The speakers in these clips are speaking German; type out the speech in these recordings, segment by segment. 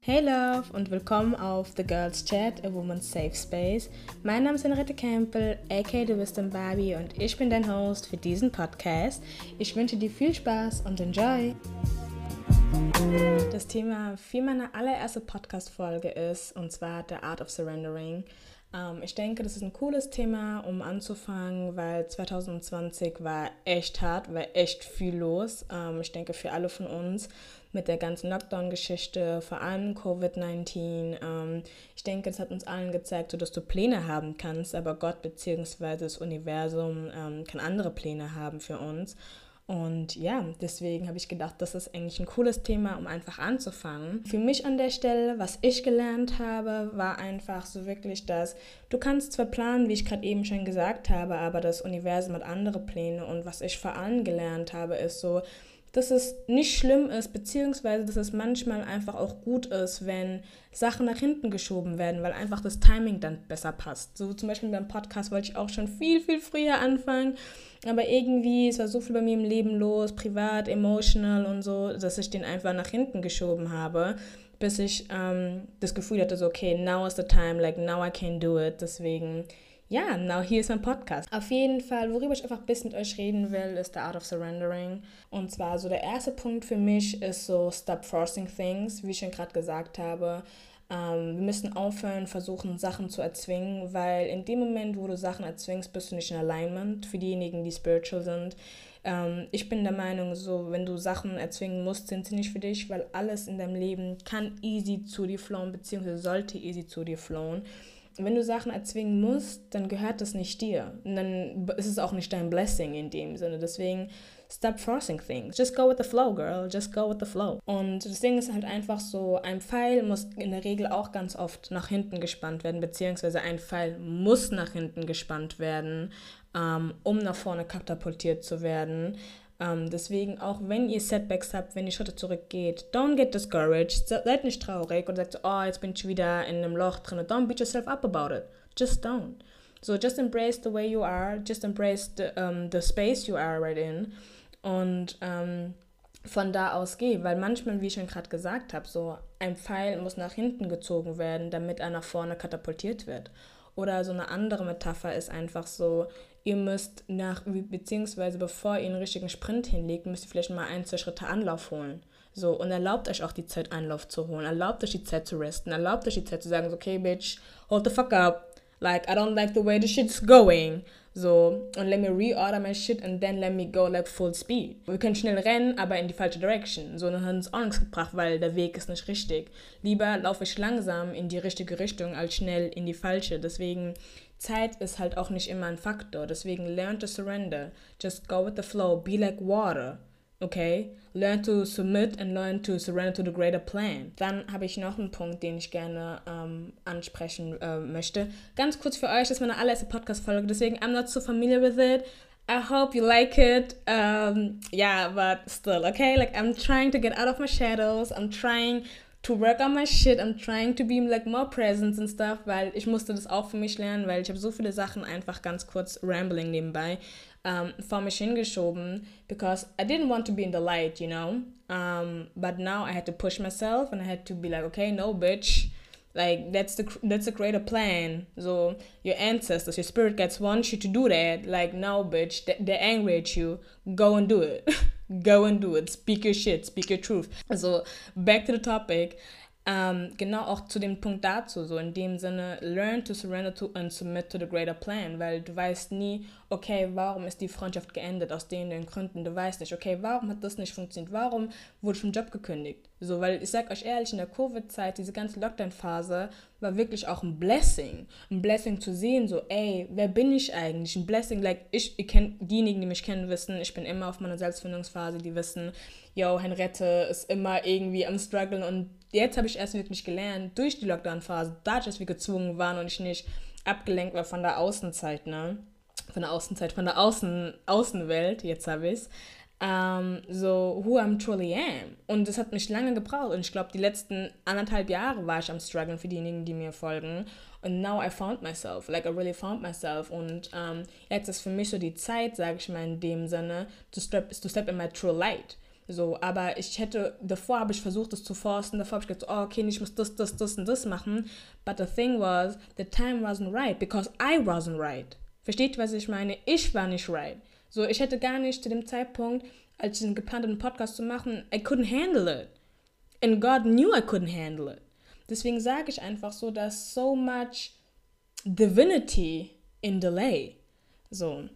Hey Love und willkommen auf The Girls Chat, a Woman's Safe Space. Mein Name ist Henriette Campbell, aka The Wisdom Barbie und ich bin dein Host für diesen Podcast. Ich wünsche dir viel Spaß und enjoy! Das Thema für meine allererste Podcast-Folge ist, und zwar The Art of Surrendering. Ähm, ich denke, das ist ein cooles Thema, um anzufangen, weil 2020 war echt hart, war echt viel los. Ähm, ich denke, für alle von uns mit der ganzen Lockdown-Geschichte, vor allem Covid-19. Ähm, ich denke, das hat uns allen gezeigt, so dass du Pläne haben kannst, aber Gott bzw. das Universum ähm, kann andere Pläne haben für uns. Und ja, deswegen habe ich gedacht, das ist eigentlich ein cooles Thema, um einfach anzufangen. Für mich an der Stelle, was ich gelernt habe, war einfach so wirklich, dass du kannst zwar planen, wie ich gerade eben schon gesagt habe, aber das Universum hat andere Pläne. Und was ich vor allem gelernt habe, ist so, dass es nicht schlimm ist, beziehungsweise dass es manchmal einfach auch gut ist, wenn Sachen nach hinten geschoben werden, weil einfach das Timing dann besser passt. So zum Beispiel beim Podcast wollte ich auch schon viel, viel früher anfangen, aber irgendwie, es war so viel bei mir im Leben los, privat, emotional und so, dass ich den einfach nach hinten geschoben habe, bis ich ähm, das Gefühl hatte, so, okay, now is the time, like now I can do it. Deswegen ja, now hier ist mein Podcast. Auf jeden Fall, worüber ich einfach ein bisschen mit euch reden will, ist The Art of Surrendering. Und zwar so der erste Punkt für mich ist so Stop Forcing Things, wie ich schon gerade gesagt habe. Ähm, wir müssen aufhören, versuchen, Sachen zu erzwingen, weil in dem Moment, wo du Sachen erzwingst, bist du nicht in Alignment für diejenigen, die spiritual sind. Ähm, ich bin der Meinung, so, wenn du Sachen erzwingen musst, sind sie nicht für dich, weil alles in deinem Leben kann easy zu dir flowen, beziehungsweise sollte easy zu dir flowen wenn du Sachen erzwingen musst, dann gehört das nicht dir. Und dann ist es auch nicht dein Blessing in dem Sinne. Deswegen, stop forcing things. Just go with the flow, girl. Just go with the flow. Und das Ding ist halt einfach so, ein Pfeil muss in der Regel auch ganz oft nach hinten gespannt werden, beziehungsweise ein Pfeil muss nach hinten gespannt werden, ähm, um nach vorne katapultiert zu werden. Ähm, deswegen, auch wenn ihr Setbacks habt, wenn ihr Schritte zurückgeht, don't get discouraged. Seid nicht traurig und sagt, oh, jetzt bin ich wieder in einem Loch drin. Don't beat yourself up about it. Just don't. So just embrace the way you are. Just embrace the, um, the space you are right in. Und um, von da aus geh, weil manchmal, wie ich schon gerade gesagt habe, so ein Pfeil muss nach hinten gezogen werden, damit er nach vorne katapultiert wird. Oder so eine andere Metapher ist einfach so, ihr müsst nach, beziehungsweise bevor ihr einen richtigen Sprint hinlegt, müsst ihr vielleicht mal ein, zwei Schritte Anlauf holen. So, und erlaubt euch auch die Zeit, Anlauf zu holen. Erlaubt euch die Zeit zu resten. Erlaubt euch die Zeit zu sagen, so, okay, bitch, hold the fuck up. Like, I don't like the way the shit's going. So, und let me reorder my shit and then let me go like full speed. Wir können schnell rennen, aber in die falsche Direction. So, dann hat uns auch nichts gebracht, weil der Weg ist nicht richtig. Lieber laufe ich langsam in die richtige Richtung als schnell in die falsche. Deswegen Zeit ist halt auch nicht immer ein Faktor. Deswegen learn to surrender. Just go with the flow. Be like water. Okay? Learn to submit and learn to surrender to the greater plan. Dann habe ich noch einen Punkt, den ich gerne ähm, ansprechen äh, möchte. Ganz kurz für euch, das ist meine allererste Podcast-Folge, deswegen I'm not so familiar with it. I hope you like it. Um, yeah, but still, okay? Like, I'm trying to get out of my shadows. I'm trying to work on my shit. I'm trying to be like more present and stuff, weil ich musste das auch für mich lernen, weil ich habe so viele Sachen einfach ganz kurz rambling nebenbei um, vor mich hingeschoben because I didn't want to be in the light, you know. Um, but now I had to push myself and I had to be like, okay, no, bitch. Like that's the that's a greater plan. So your ancestors, your spirit guides want you to do that. Like no, bitch, they're angry at you. Go and do it. go and do it. Speak your shit, speak your truth. Also, back to the topic. Um, genau auch zu dem Punkt dazu, so in dem Sinne, learn to surrender to and submit to the greater plan, weil du weißt nie, okay, warum ist die Freundschaft geendet aus den, den Gründen, du weißt nicht, okay, warum hat das nicht funktioniert, warum wurde vom Job gekündigt, so, weil ich sag euch ehrlich, in der Covid-Zeit, diese ganze Lockdown-Phase war wirklich auch ein Blessing, ein Blessing zu sehen, so, ey, wer bin ich eigentlich, ein Blessing, like, ich, ihr kennt, diejenigen, die mich kennen, wissen, ich bin immer auf meiner Selbstfindungsphase, die wissen, yo, Henriette ist immer irgendwie am struggeln und jetzt habe ich erst wirklich gelernt, durch die Lockdown-Phase, dadurch, dass wir gezwungen waren und ich nicht abgelenkt war von der Außenzeit, ne? Von der Außenzeit, von der Außen, Außenwelt, jetzt habe ich es. Um, so, who I'm truly am. Und das hat mich lange gebraucht. Und ich glaube, die letzten anderthalb Jahre war ich am struggeln für diejenigen, die mir folgen. Und now I found myself. Like, I really found myself. Und um, jetzt ist für mich so die Zeit, sage ich mal in dem Sinne, to step, to step in my true light. So, aber ich hätte, davor habe ich versucht, das zu forcen, davor habe ich gedacht, oh, okay, ich muss das, das, das und das machen. But the thing was, the time wasn't right, because I wasn't right. Versteht, was ich meine? Ich war nicht right. So, ich hätte gar nicht zu dem Zeitpunkt, als ich den geplanten Podcast zu machen, I couldn't handle it. And God knew I couldn't handle it. Deswegen sage ich einfach so, dass so much divinity in delay. So.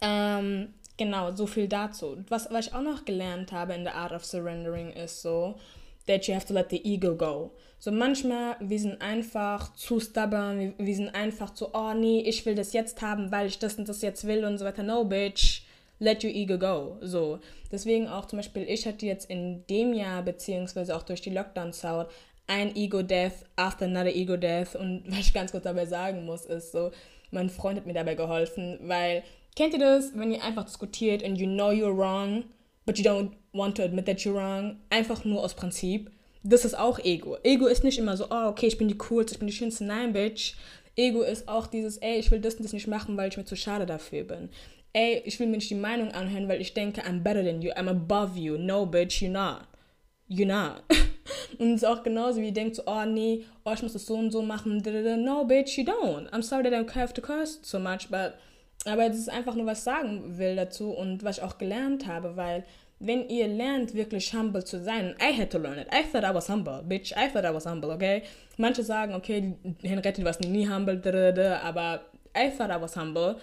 Ähm, Genau, so viel dazu. Was, was ich auch noch gelernt habe in der Art of Surrendering ist so, that you have to let the ego go. So manchmal, wir sind einfach zu stubborn, wir, wir sind einfach zu, oh nee, ich will das jetzt haben, weil ich das und das jetzt will und so weiter. No, bitch, let your ego go. So, deswegen auch zum Beispiel, ich hatte jetzt in dem Jahr, beziehungsweise auch durch die Lockdown-Zeit, ein Ego-Death after another Ego-Death und was ich ganz kurz dabei sagen muss, ist so, mein Freund hat mir dabei geholfen, weil Kennt ihr das, wenn ihr einfach diskutiert and you know you're wrong, but you don't want to admit that you're wrong? Einfach nur aus Prinzip. Das ist auch Ego. Ego ist nicht immer so, oh, okay, ich bin die coolste, ich bin die schönste. Nein, Bitch. Ego ist auch dieses, ey, ich will das und das nicht machen, weil ich mir zu schade dafür bin. Ey, ich will mir nicht die Meinung anhören, weil ich denke, I'm better than you, I'm above you. No, bitch, you're not. You're not. und es ist auch genauso, wie ihr denkt, so, oh nee, oh, ich muss das so und so machen. No, bitch, you don't. I'm sorry that I have to curse so much, but aber das ist einfach nur, was ich sagen will dazu und was ich auch gelernt habe, weil wenn ihr lernt, wirklich humble zu sein, I had to learn it. I thought I was humble, bitch. I thought I was humble, okay? Manche sagen, okay, Henriette, du warst nie humble, aber I thought I was humble.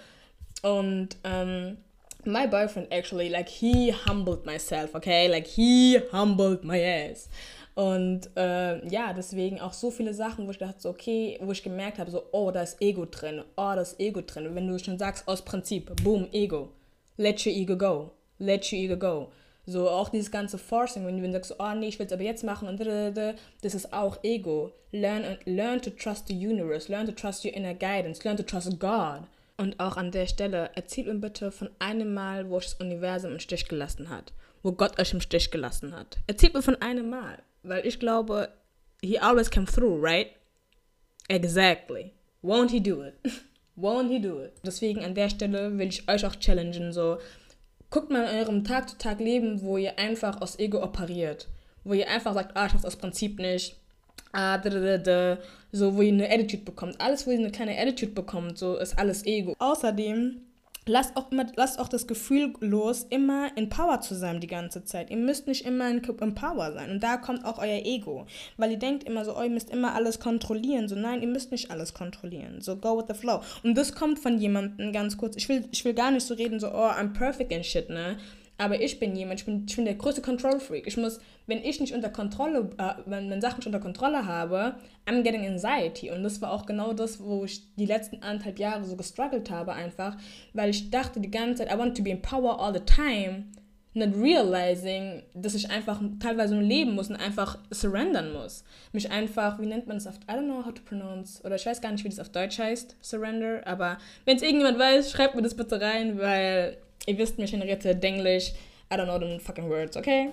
Und um, my boyfriend actually, like, he humbled myself, okay? Like, he humbled my ass. Und äh, ja, deswegen auch so viele Sachen, wo ich dachte, so, okay, wo ich gemerkt habe, so, oh, da ist Ego drin, oh, da ist Ego drin. Wenn du schon sagst, aus Prinzip, boom, Ego, let your ego go, let your ego go. So auch dieses ganze Forcing, wenn du sagst, oh nee, ich will es aber jetzt machen und das ist auch Ego. Learn, learn to trust the universe, learn to trust your inner guidance, learn to trust God. Und auch an der Stelle, erzählt mir bitte von einem Mal, wo euch das Universum im Stich gelassen hat, wo Gott euch im Stich gelassen hat. Erzählt mir von einem Mal. Weil ich glaube, he always come through, right? Exactly. Won't he do it? Won't he do it? Deswegen an der Stelle will ich euch auch challengen, so guckt mal in eurem Tag zu Tag Leben, wo ihr einfach aus Ego operiert, wo ihr einfach sagt, ah, ich mach's aus Prinzip nicht, ah, da, da, da, so, wo ihr eine Attitude bekommt. Alles, wo ihr eine kleine Attitude bekommt, so ist alles Ego. Außerdem lasst auch, immer, lasst auch das Gefühl los, immer in Power zu sein die ganze Zeit. Ihr müsst nicht immer in, in Power sein. Und da kommt auch euer Ego. Weil ihr denkt immer so, oh, ihr müsst immer alles kontrollieren. So, nein, ihr müsst nicht alles kontrollieren. So, go with the flow. Und das kommt von jemandem, ganz kurz, ich will, ich will gar nicht so reden, so, oh, I'm perfect and shit, ne? Aber ich bin jemand, ich bin, ich bin der größte Control Freak. Ich muss, wenn ich nicht unter Kontrolle, äh, wenn, wenn Sachen nicht unter Kontrolle habe, I'm getting anxiety. Und das war auch genau das, wo ich die letzten anderthalb Jahre so gestruggelt habe einfach, weil ich dachte die ganze Zeit, I want to be in power all the time, not realizing, dass ich einfach teilweise nur leben muss und einfach surrendern muss. Mich einfach, wie nennt man es auf, I don't know how to pronounce, oder ich weiß gar nicht, wie das auf Deutsch heißt, surrender, aber wenn es irgendjemand weiß, schreibt mir das bitte rein, weil ihr wisst, mich Henriette Denglisch, I don't know the fucking words, okay?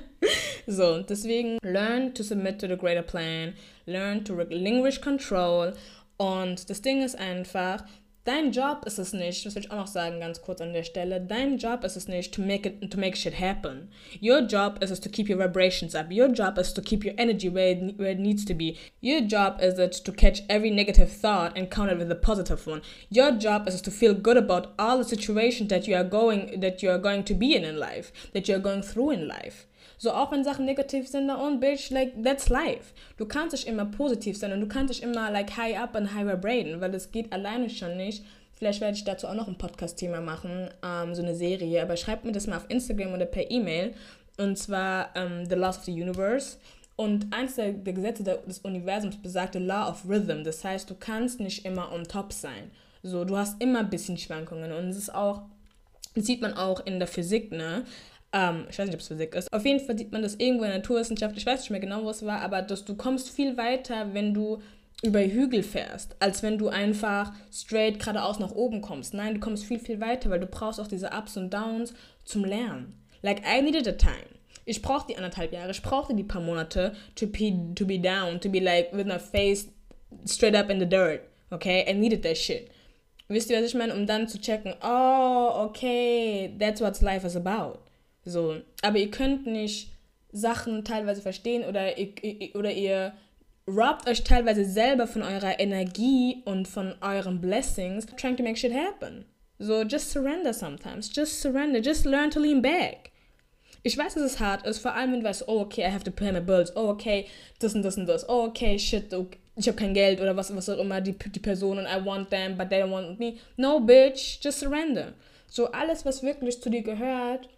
so, deswegen, learn to submit to the greater plan, learn to relinquish control. Und das Ding ist einfach, Dein Job ist es nicht, das will ich auch noch sagen ganz kurz an der Stelle, dein Job ist es nicht to make it to make shit happen. Your job is to keep your vibrations up. Your job is to keep your energy where it, where it needs to be. Your job is it to catch every negative thought and counter it with a positive one. Your job is to feel good about all the situations that you are going that you are going to be in in life, that you are going through in life. So auch wenn Sachen negativ sind, und bitch, like, that's life. Du kannst nicht immer positiv sein und du kannst nicht immer, like, high up and high vibraten, weil das geht alleine schon nicht. Vielleicht werde ich dazu auch noch ein Podcast-Thema machen, ähm, so eine Serie, aber schreibt mir das mal auf Instagram oder per E-Mail. Und zwar ähm, The Laws of the Universe. Und eins der, der Gesetze des Universums besagt the Law of Rhythm. Das heißt, du kannst nicht immer on top sein. So, du hast immer ein bisschen Schwankungen. Und es ist auch, das sieht man auch in der Physik, ne? Ähm, ich weiß nicht, ob es Physik ist. Auf jeden Fall sieht man das irgendwo in der Naturwissenschaft. Ich weiß nicht mehr genau, wo es war, aber dass du kommst viel weiter, wenn du über Hügel fährst, als wenn du einfach straight geradeaus nach oben kommst. Nein, du kommst viel, viel weiter, weil du brauchst auch diese Ups und Downs zum Lernen. Like, I needed a time. Ich brauchte die anderthalb Jahre, ich brauchte die paar Monate to be, to be down, to be like with my face straight up in the dirt. Okay, I needed that shit. Wisst ihr, was ich meine? Um dann zu checken, oh, okay, that's what life is about. So, aber ihr könnt nicht Sachen teilweise verstehen oder ihr, oder ihr robbt euch teilweise selber von eurer Energie und von euren Blessings, trying to make shit happen. So, just surrender sometimes. Just surrender. Just learn to lean back. Ich weiß, dass es hart ist, vor allem wenn du weißt, oh, okay, I have to pay my bills, oh, okay, das und das und das, oh, okay, shit, okay, ich habe kein Geld oder was, was auch immer, die, die Personen, I want them, but they don't want me. No, bitch, just surrender. So, alles, was wirklich zu dir gehört,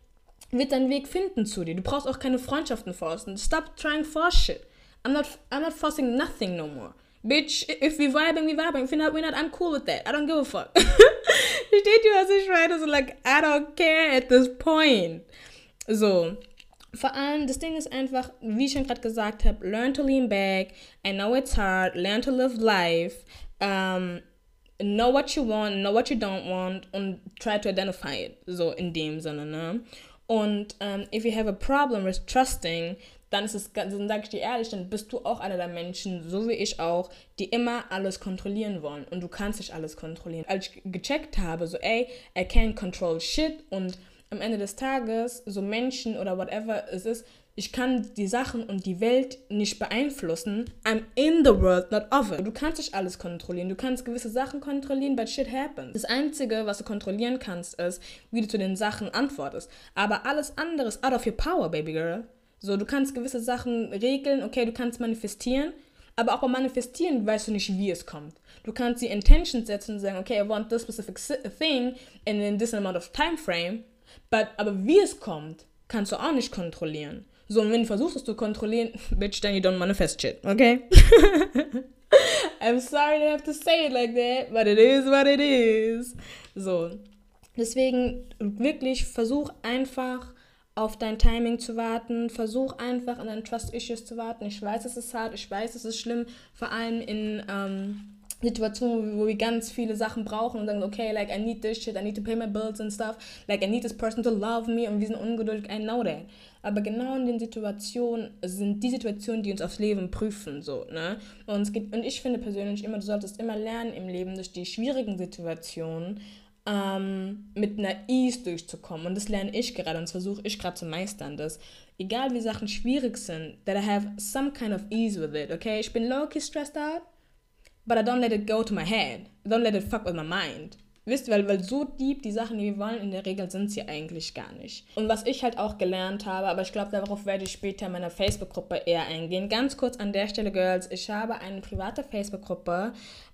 wird deinen Weg finden zu dir. Du brauchst auch keine Freundschaften forcen. Stop trying for shit. I'm not, I'm not forcing nothing no more. Bitch, if we vibing, we vibing. If we're not, we're not, I'm cool with that. I don't give a fuck. Versteht ihr, was ich meine? So, like, I don't care at this point. So, vor allem, das Ding ist einfach, wie ich schon gerade gesagt habe, learn to lean back. I know it's hard. Learn to live life. Um, know what you want, know what you don't want und try to identify it. So in dem Sinne, ne? Und um, if you have a problem with trusting, dann ist es, dann sage ich dir ehrlich, dann bist du auch einer der Menschen, so wie ich auch, die immer alles kontrollieren wollen. Und du kannst nicht alles kontrollieren. Als ich gecheckt habe, so, ey, I can't control shit und am Ende des Tages, so Menschen oder whatever es ist, ich kann die Sachen und die Welt nicht beeinflussen. I'm in the world, not of it. Du kannst nicht alles kontrollieren. Du kannst gewisse Sachen kontrollieren, but shit happens. Das Einzige, was du kontrollieren kannst, ist, wie du zu den Sachen antwortest. Aber alles andere ist out of your power, baby girl. So, du kannst gewisse Sachen regeln, okay, du kannst manifestieren, aber auch beim Manifestieren weißt du nicht, wie es kommt. Du kannst die Intention setzen und sagen, okay, I want this specific thing in this amount of time frame But, aber wie es kommt, kannst du auch nicht kontrollieren. So, und wenn du versuchst, es zu kontrollieren, bitch, then you don't manifest shit, okay? I'm sorry to have to say it like that, but it is what it is. So, deswegen wirklich versuch einfach auf dein Timing zu warten, versuch einfach an deinen Trust Issues zu warten. Ich weiß, es ist hart, ich weiß, es ist schlimm, vor allem in ähm, Situationen, wo wir ganz viele Sachen brauchen und sagen, okay, like I need this shit, I need to pay my bills and stuff, like I need this person to love me und wir sind ungeduldig, I know that. Aber genau in den Situationen sind die Situationen, die uns aufs Leben prüfen, so, ne? Und, es geht, und ich finde persönlich immer, du solltest immer lernen im Leben durch die schwierigen Situationen ähm, mit einer Ease durchzukommen. Und das lerne ich gerade und das versuche ich gerade zu meistern, dass egal wie Sachen schwierig sind, that I have some kind of ease with it, okay? Ich bin low-key stressed out, but I don't let it go to my head. I don't let it fuck with my mind. Wisst ihr, weil, weil so deep die Sachen, die wir wollen, in der Regel sind sie eigentlich gar nicht. Und was ich halt auch gelernt habe, aber ich glaube, darauf werde ich später in meiner Facebook-Gruppe eher eingehen. Ganz kurz an der Stelle, Girls, ich habe eine private Facebook-Gruppe,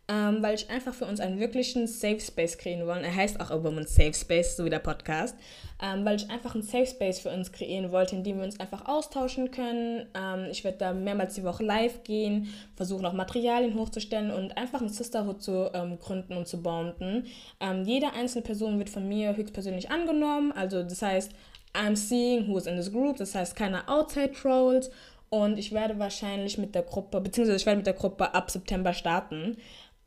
ähm, weil ich einfach für uns einen wirklichen Safe Space kreieren wollen. Er heißt auch A Woman's Safe Space, so wie der Podcast, ähm, weil ich einfach einen Safe Space für uns kreieren wollte, in dem wir uns einfach austauschen können. Ähm, ich werde da mehrmals die Woche live gehen, versuchen auch Materialien hochzustellen und einfach ein Sisterhood zu ähm, gründen und zu bonden. Ähm, jede einzelne Person wird von mir höchstpersönlich angenommen, also das heißt, I'm seeing who's in this group, das heißt keine Outside Trolls und ich werde wahrscheinlich mit der Gruppe, beziehungsweise ich werde mit der Gruppe ab September starten.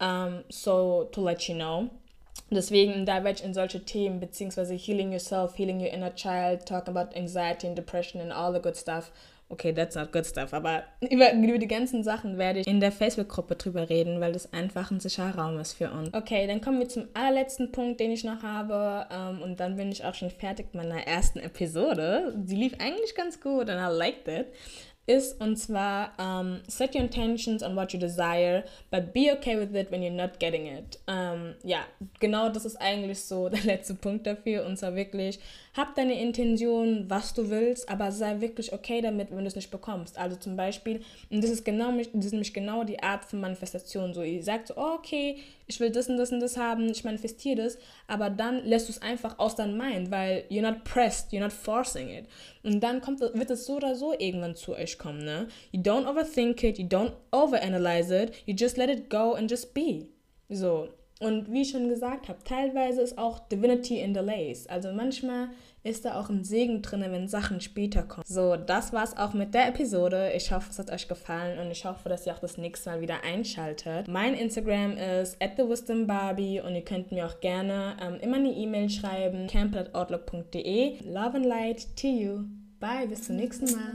Um, so, to let you know. Deswegen, da werde ich in solche Themen, beziehungsweise Healing Yourself, Healing Your Inner Child, Talking about Anxiety and Depression and all the good stuff. Okay, that's not good stuff, aber über, über die ganzen Sachen werde ich in der Facebook-Gruppe drüber reden, weil das einfach ein sicherer Raum ist für uns. Okay, dann kommen wir zum allerletzten Punkt, den ich noch habe. Um, und dann bin ich auch schon fertig mit meiner ersten Episode. Die lief eigentlich ganz gut und I liked it ist und zwar um, set your intentions on what you desire, but be okay with it when you're not getting it. Um, ja, genau das ist eigentlich so der letzte Punkt dafür und zwar wirklich, hab deine Intention, was du willst, aber sei wirklich okay damit, wenn du es nicht bekommst. Also zum Beispiel, und das ist genau, das ist nämlich genau die Art von Manifestation. So, ihr sagt so, oh, okay, ich will das und das und das haben, ich manifestiere das, aber dann lässt du es einfach aus deinem Mind, weil you're not pressed, you're not forcing it. Und dann kommt, wird es so oder so irgendwann zu euch kommen, ne? You don't overthink it, you don't overanalyze it, you just let it go and just be. So. Und wie ich schon gesagt habe, teilweise ist auch Divinity in Delays. Also manchmal ist da auch ein Segen drin, wenn Sachen später kommen. So, das war's auch mit der Episode. Ich hoffe, es hat euch gefallen und ich hoffe, dass ihr auch das nächste Mal wieder einschaltet. Mein Instagram ist at thewisdombarbie und ihr könnt mir auch gerne ähm, immer eine E-Mail schreiben, camp.outlook.de. Love and light to you. Bye, bis zum nächsten Mal.